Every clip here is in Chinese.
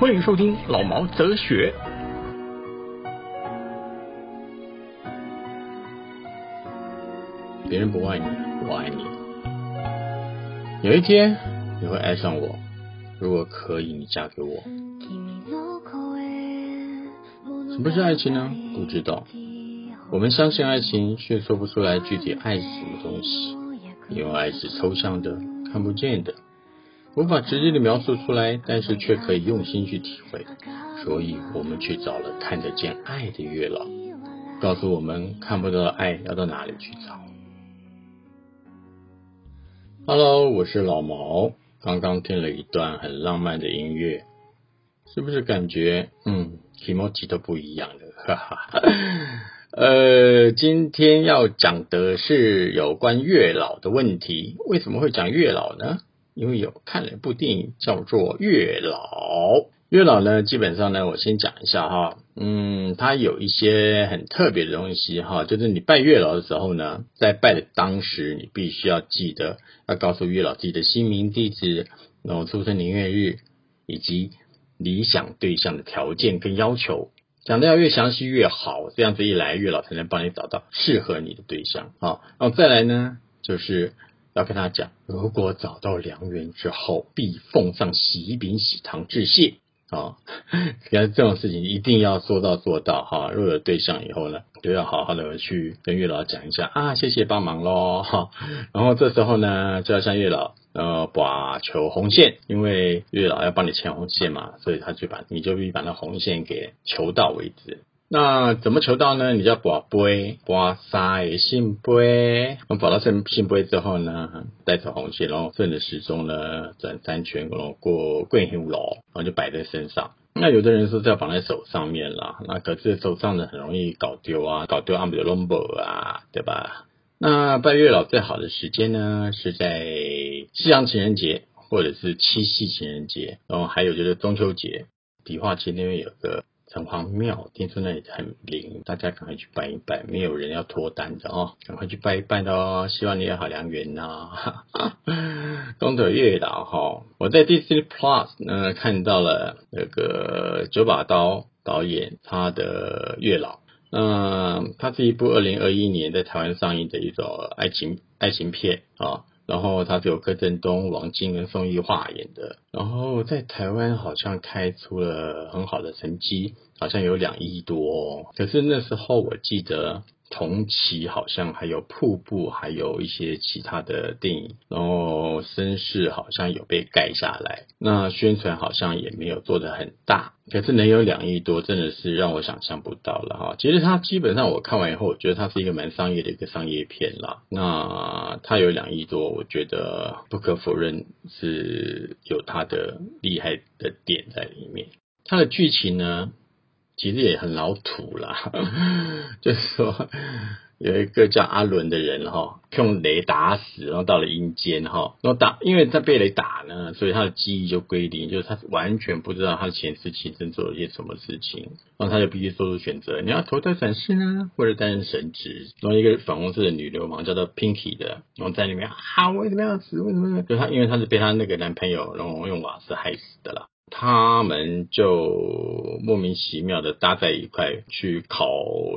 欢迎收听老毛哲学。别人不爱你，我爱你。有一天你会爱上我，如果可以，你嫁给我。什么是爱情呢？不知道。我们相信爱情，却说不出来具体爱是什么东西，因为爱是抽象的、看不见的，无法直接的描述出来，但是却可以用心去体会。所以我们去找了看得见爱的月老，告诉我们看不到的爱要到哪里去找。Hello，我是老毛，刚刚听了一段很浪漫的音乐，是不是感觉嗯 e m o j i 都不一样的？哈哈。呃，今天要讲的是有关月老的问题。为什么会讲月老呢？因为有看了一部电影叫做《月老》。月老呢，基本上呢，我先讲一下哈。嗯，它有一些很特别的东西哈，就是你拜月老的时候呢，在拜的当时，你必须要记得要告诉月老自己的姓名、地址、然后出生年月日以及理想对象的条件跟要求。讲的要越详细越好，这样子一来，月老才能帮你找到适合你的对象啊。然后再来呢，就是要跟他讲，如果找到良缘之后，必奉上喜饼喜糖致谢啊。你看这种事情一定要说到做到哈。如果有对象以后呢，就要好好的去跟月老讲一下啊，谢谢帮忙喽哈。然后这时候呢，就要向月老。呃，把求红线，因为月老要帮你牵红线嘛，所以他就把你就必须把那红线给求到为止。那怎么求到呢？你就要把杯，把三信杯，我把到信信杯之后呢，带着红线，然后顺着时钟呢转三圈，然后过桂香楼，然后就摆在身上。那有的人说是要绑在手上面啦，那可是手上的很容易搞丢啊，搞丢阿姆的 number 啊，对吧？那拜月老最好的时间呢，是在西洋情人节或者是七夕情人节，然后还有就是中秋节。迪化街那边有个城隍庙，听说那里很灵，大家赶快去拜一拜。没有人要脱单的哦，赶快去拜一拜的哦，希望你有好良缘呐。东德月老哈，我在 Disney Plus 呢看到了那个九把刀导演他的月老。嗯，它是一部二零二一年在台湾上映的一种爱情爱情片啊，然后他是由柯震东、王晶跟宋艺桦演的，然后在台湾好像开出了很好的成绩，好像有两亿多，可是那时候我记得。同期好像还有瀑布，还有一些其他的电影，然后声势好像有被盖下来，那宣传好像也没有做的很大，可是能有两亿多，真的是让我想象不到了哈。其实它基本上我看完以后，我觉得它是一个蛮商业的一个商业片啦。那它有两亿多，我觉得不可否认是有它的厉害的点在里面。它的剧情呢？其实也很老土啦，就是说有一个叫阿伦的人哈，用雷打死，然后到了阴间哈，然后打，因为他被雷打呢，所以他的记忆就归零，就是他完全不知道他前世今生做了些什么事情，然后他就必须做出选择，你要投胎转世呢，或者担任神职。然后一个粉红色的女流氓叫做 Pinky 的，然后在里面啊，为什么要死？为什么？就他，因为他是被他那个男朋友然后用瓦斯害死的啦。他们就莫名其妙的搭在一块去考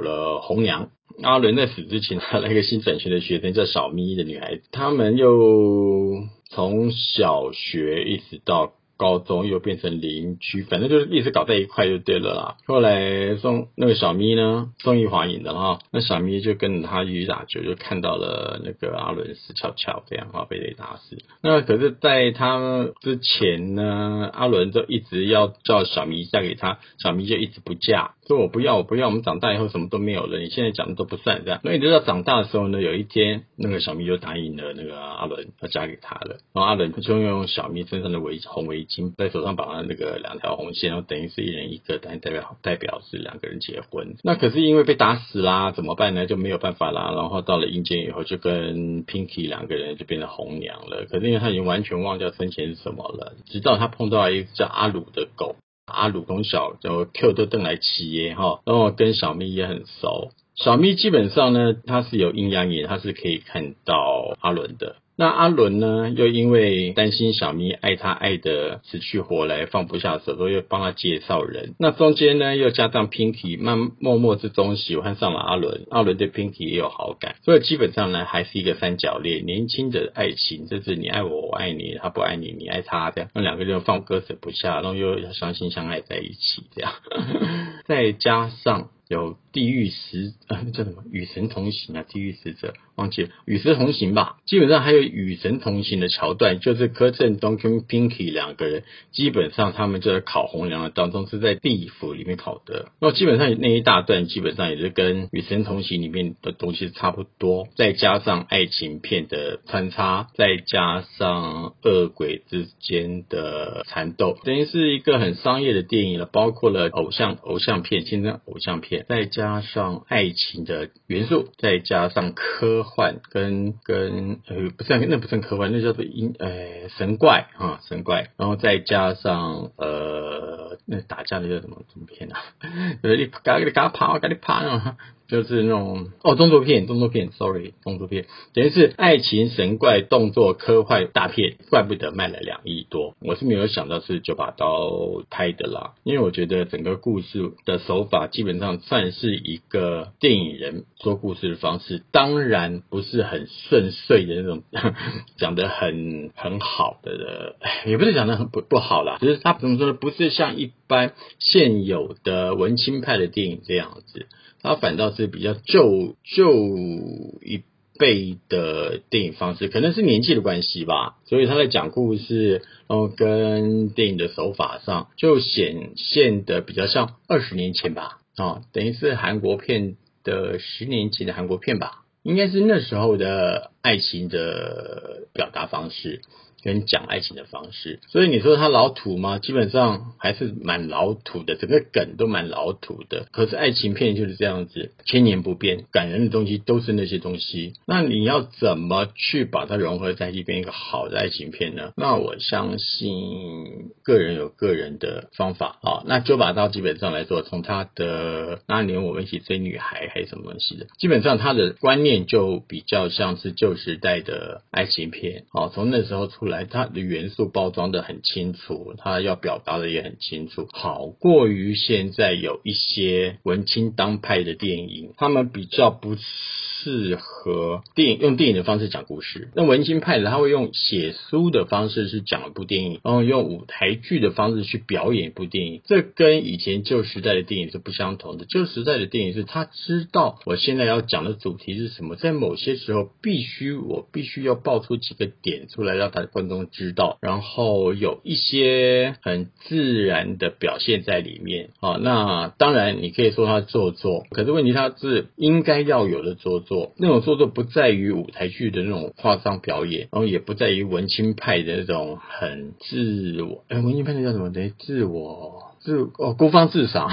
了红娘。阿伦在死之前，他那个新转学的学生叫小咪的女孩子，他们又从小学一直到。高中又变成邻居，反正就是一直搞在一块就对了啦。后来宋那个小咪呢，宋玉华演的哈，那小咪就跟着他去打球，就看到了那个阿伦死翘翘这样哈，被雷打死。那可是在他之前呢，阿伦就一直要叫小咪嫁给他，小咪就一直不嫁，说我不要我不要，我们长大以后什么都没有了，你现在讲的都不算这样。那一直到长大的时候呢，有一天那个小咪就答应了那个阿伦要嫁给他了，然后阿伦就用小咪身上的围红围。巾在手上绑了那个两条红线，然后等于是一人一个，但代表代表是两个人结婚。那可是因为被打死啦，怎么办呢？就没有办法啦。然后到了阴间以后，就跟 Pinky 两个人就变成红娘了。可是因为他已经完全忘掉生前是什么了，直到他碰到一只叫阿鲁的狗，阿鲁公小就 Q 都登来骑耶哈，然后跟小咪也很熟。小咪基本上呢，他是有阴阳眼，他是可以看到阿伦的。那阿伦呢，又因为担心小咪爱他爱的死去活来，放不下手，都又帮他介绍人。那中间呢，又加上 Pinky 慢默默之中喜欢上了阿伦，阿伦对 Pinky 也有好感，所以基本上呢，还是一个三角恋，年轻的爱情，就是你爱我，我爱你，他不爱你，你爱他这样，那两个人放割舍不下，然后又相亲相爱在一起这样，再加上。有地狱使 呃叫什么与神同行啊？地狱使者忘记了与神同行吧？基本上还有与神同行的桥段，就是柯震东跟 Pinky 两个人，基本上他们就在考红娘的当中是在地府里面考的。那基本上那一大段基本上也是跟与神同行里面的东西差不多，再加上爱情片的穿插，再加上恶鬼之间的缠斗，等于是一个很商业的电影了，包括了偶像偶像片，现在偶像片。再加上爱情的元素，再加上科幻跟跟呃不算那不算科幻，那叫做阴呃神怪啊神怪，然后再加上呃那打架的叫什么什么片啊？呃你赶紧赶紧跑，赶紧跑啊！就是那种哦，动作片，动作片，sorry，动作片，等于是爱情神怪动作科幻大片，怪不得卖了两亿多。我是没有想到是九把刀拍的啦，因为我觉得整个故事的手法基本上算是一个电影人说故事的方式，当然不是很顺遂的那种，讲的很很好的，也不是讲的很不不好啦，只是他怎么说呢？不是像一般现有的文青派的电影这样子。它反倒是比较旧旧一辈的电影方式，可能是年纪的关系吧。所以他在讲故事，然后跟电影的手法上，就显现的比较像二十年前吧。啊，等于是韩国片的十年前的韩国片吧，应该是那时候的爱情的表达方式。跟讲爱情的方式，所以你说他老土吗？基本上还是蛮老土的，整个梗都蛮老土的。可是爱情片就是这样子，千年不变，感人的东西都是那些东西。那你要怎么去把它融合在一起，变一个好的爱情片呢？那我相信个人有个人的方法啊。那九把刀基本上来说，从他的那年我们一起追女孩还是什么东西的，基本上他的观念就比较像是旧时代的爱情片。好，从那时候出来。来，它的元素包装的很清楚，它要表达的也很清楚，好过于现在有一些文青当派的电影，他们比较不适合电影用电影的方式讲故事。那文青派的他会用写书的方式去讲一部电影，然后用舞台剧的方式去表演一部电影，这跟以前旧时代的电影是不相同的。旧时代的电影是他知道我现在要讲的主题是什么，在某些时候必须我必须要爆出几个点出来，让他中知道，然后有一些很自然的表现在里面啊。那当然，你可以说他做作，可是问题他是应该要有的做作。那种做作不在于舞台剧的那种夸张表演，然后也不在于文青派的那种很自我。哎，文青派那叫什么？等于自我自哦，孤芳自赏。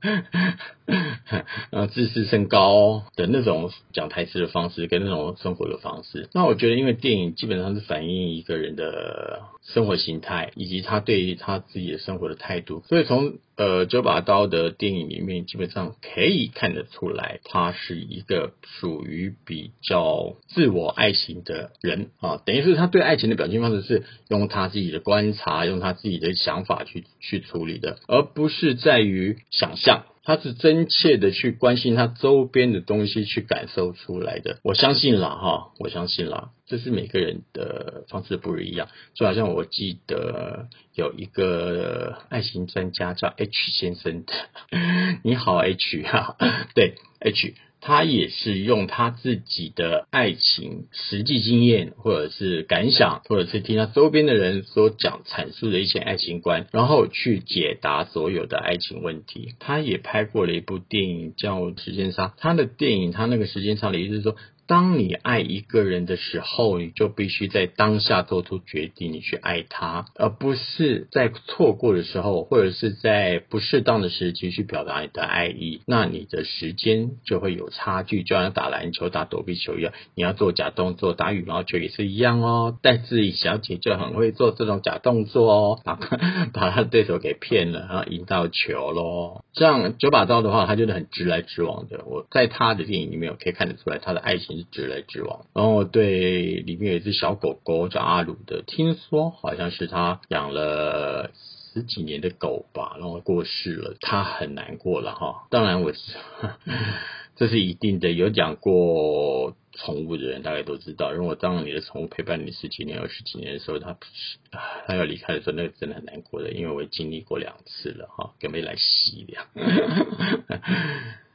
呃，自视甚高的那种讲台词的方式，跟那种生活的方式。那我觉得，因为电影基本上是反映一个人的生活形态，以及他对于他自己的生活的态度。所以从呃九把刀的电影里面，基本上可以看得出来，他是一个属于比较自我爱情的人啊。等于是他对爱情的表现方式是用他自己的观察，用他自己的想法去去处理的，而不是在于想象。他是真切的去关心他周边的东西，去感受出来的。我相信啦，哈，我相信啦，这是每个人的方式不一样。就好像我记得有一个爱情专家叫 H 先生的，你好 H 哈，对 H。他也是用他自己的爱情实际经验，或者是感想，或者是听他周边的人所讲阐述的一些爱情观，然后去解答所有的爱情问题。他也拍过了一部电影叫《时间差》，他的电影他那个时间差的意思是说。当你爱一个人的时候，你就必须在当下做出决定，你去爱他，而不是在错过的时候，或者是在不适当的时机去表达你的爱意。那你的时间就会有差距，就像打篮球、打躲避球一样，你要做假动作，打羽毛球也是一样哦。戴志颖小姐就很会做这种假动作哦，把把他对手给骗了，然后赢到球喽。这样九把刀的话，他就是很直来直往的。我在他的电影里面，我可以看得出来，他的爱情是直来直往。然后对里面有一只小狗狗叫阿鲁的，听说好像是他养了十几年的狗吧，然后过世了，他很难过了哈。当然我是 这是一定的，有养过宠物的人大概都知道，如果当你的宠物陪伴你十几年、二十几年的时候，它它要离开的时候，那个真的很难过的，因为我经历过两次了哈，准备来洗凉。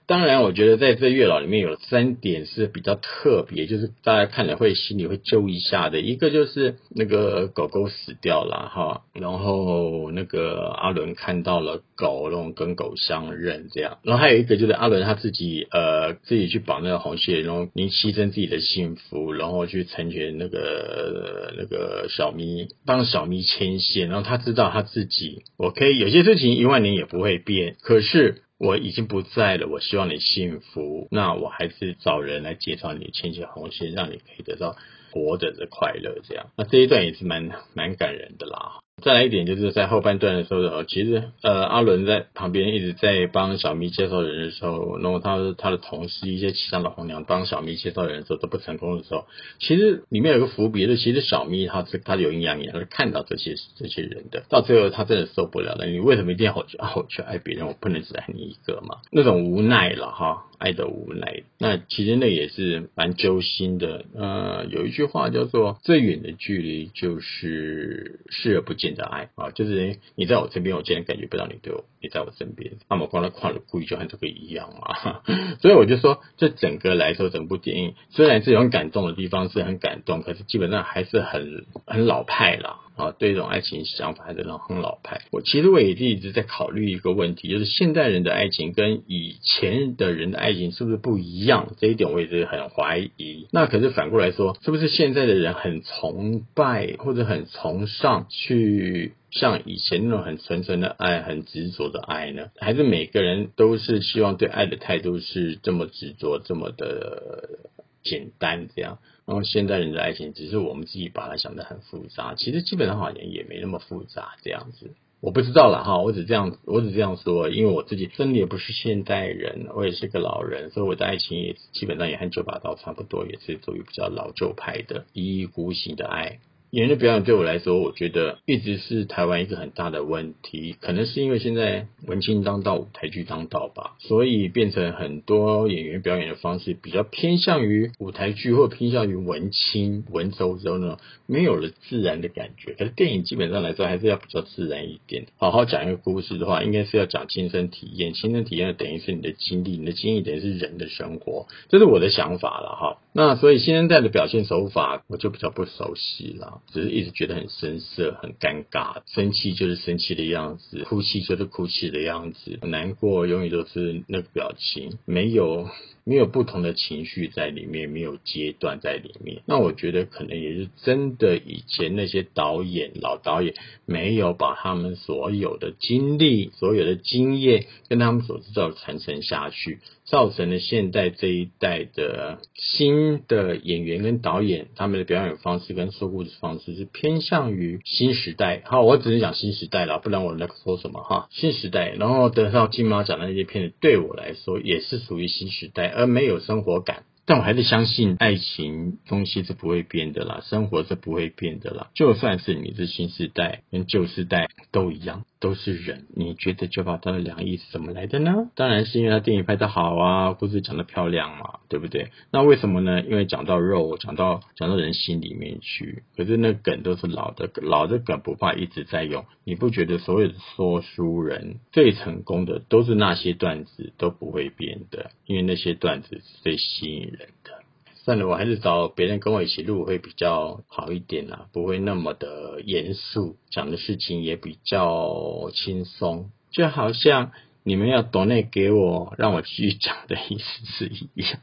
当然，我觉得在这月老里面有三点是比较特别，就是大家看了会心里会揪一下的。一个就是那个狗狗死掉了哈，然后那个阿伦看到了狗，然后跟狗相认这样。然后还有一个就是阿伦他自己呃自己去绑那个红线，然后您牺牲自己的幸福，然后去成全那个那个小咪，帮小咪牵线。然后他知道他自己，我可以有些事情一万年也不会变，可是。我已经不在了，我希望你幸福，那我还是找人来介绍你牵起红线，让你可以得到活着的快乐。这样，那这一段也是蛮蛮感人的啦。再来一点，就是在后半段的时候，其实呃，阿伦在旁边一直在帮小咪介绍人的时候，然后他他的同事一些其他的红娘帮小咪介绍人的时候都不成功的时候，其实里面有个伏笔，是其实小咪他是他有阴阳眼，他是看到这些这些人的，到最后他真的受不了了。你为什么一定要我去我去爱别人？我不能只爱你一个嘛？那种无奈了哈，爱的无奈。那其实那也是蛮揪心的。呃，有一句话叫做“最远的距离就是视而不见”。的爱啊，就是你在我身边，我竟然感觉不到你对我，你在我身边。那么光的跨了故意就和这个一样嘛。所以我就说，这整个来说，整部电影虽然是有很感动的地方，是很感动，可是基本上还是很很老派了。啊，对这种爱情想法还是很老派。我其实我也一直在考虑一个问题，就是现代人的爱情跟以前的人的爱情是不是不一样？这一点我也是很怀疑。那可是反过来说，是不是现在的人很崇拜或者很崇尚去像以前那种很纯纯的爱、很执着的爱呢？还是每个人都是希望对爱的态度是这么执着、这么的简单这样？然后现代人的爱情，只是我们自己把它想得很复杂，其实基本上好像也没那么复杂这样子。我不知道了哈，我只这样，我只这样说，因为我自己真的也不是现代人，我也是个老人，所以我的爱情也基本上也和九把刀差不多，也是属于比较老旧派的一意孤行的爱。演员的表演对我来说，我觉得一直是台湾一个很大的问题。可能是因为现在文青当道，舞台剧当道吧，所以变成很多演员表演的方式比较偏向于舞台剧，或偏向于文青文绉绉呢，没有了自然的感觉。可是电影基本上来说，还是要比较自然一点。好好讲一个故事的话，应该是要讲亲身体验。亲身体验等于是你的经历，你的经历等于是人的生活，这是我的想法了哈。那所以新生代的表现手法，我就比较不熟悉了。只是一直觉得很生涩、很尴尬，生气就是生气的样子，哭泣就是哭泣的样子，难过永远都是那个表情，没有。没有不同的情绪在里面，没有阶段在里面。那我觉得可能也是真的，以前那些导演老导演没有把他们所有的经历、所有的经验跟他们所知道传承下去，造成了现代这一代的新的演员跟导演他们的表演方式跟说故事方式是偏向于新时代。好，我只是讲新时代了，不然我在说什么哈？新时代，然后得到金马奖的那些片子，对我来说也是属于新时代。而没有生活感，但我还是相信爱情东西是不会变的啦，生活是不会变的啦。就算是你是新时代跟旧时代都一样。都是人，你觉得九把刀的良意是怎么来的呢？当然是因为他电影拍的好啊，故事讲的漂亮嘛，对不对？那为什么呢？因为讲到肉，讲到讲到人心里面去。可是那梗都是老的，老的梗不怕一直在用。你不觉得所有的说书人最成功的都是那些段子都不会变的？因为那些段子是最吸引人的。算了，我还是找别人跟我一起录会比较好一点啦，不会那么的严肃，讲的事情也比较轻松，就好像你们要懂内给我，让我继续讲的意思是一样。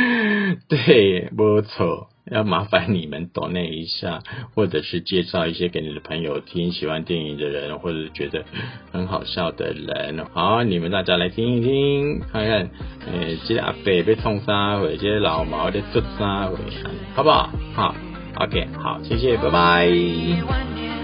对，不错，要麻烦你们懂内一下，或者是介绍一些给你的朋友听，喜欢电影的人，或者觉得很好笑的人。好，你们大家来听一听，看看，诶，即个阿伯要创啥回，这个老毛要做啥回，好不好？好，OK，好，谢谢，拜拜。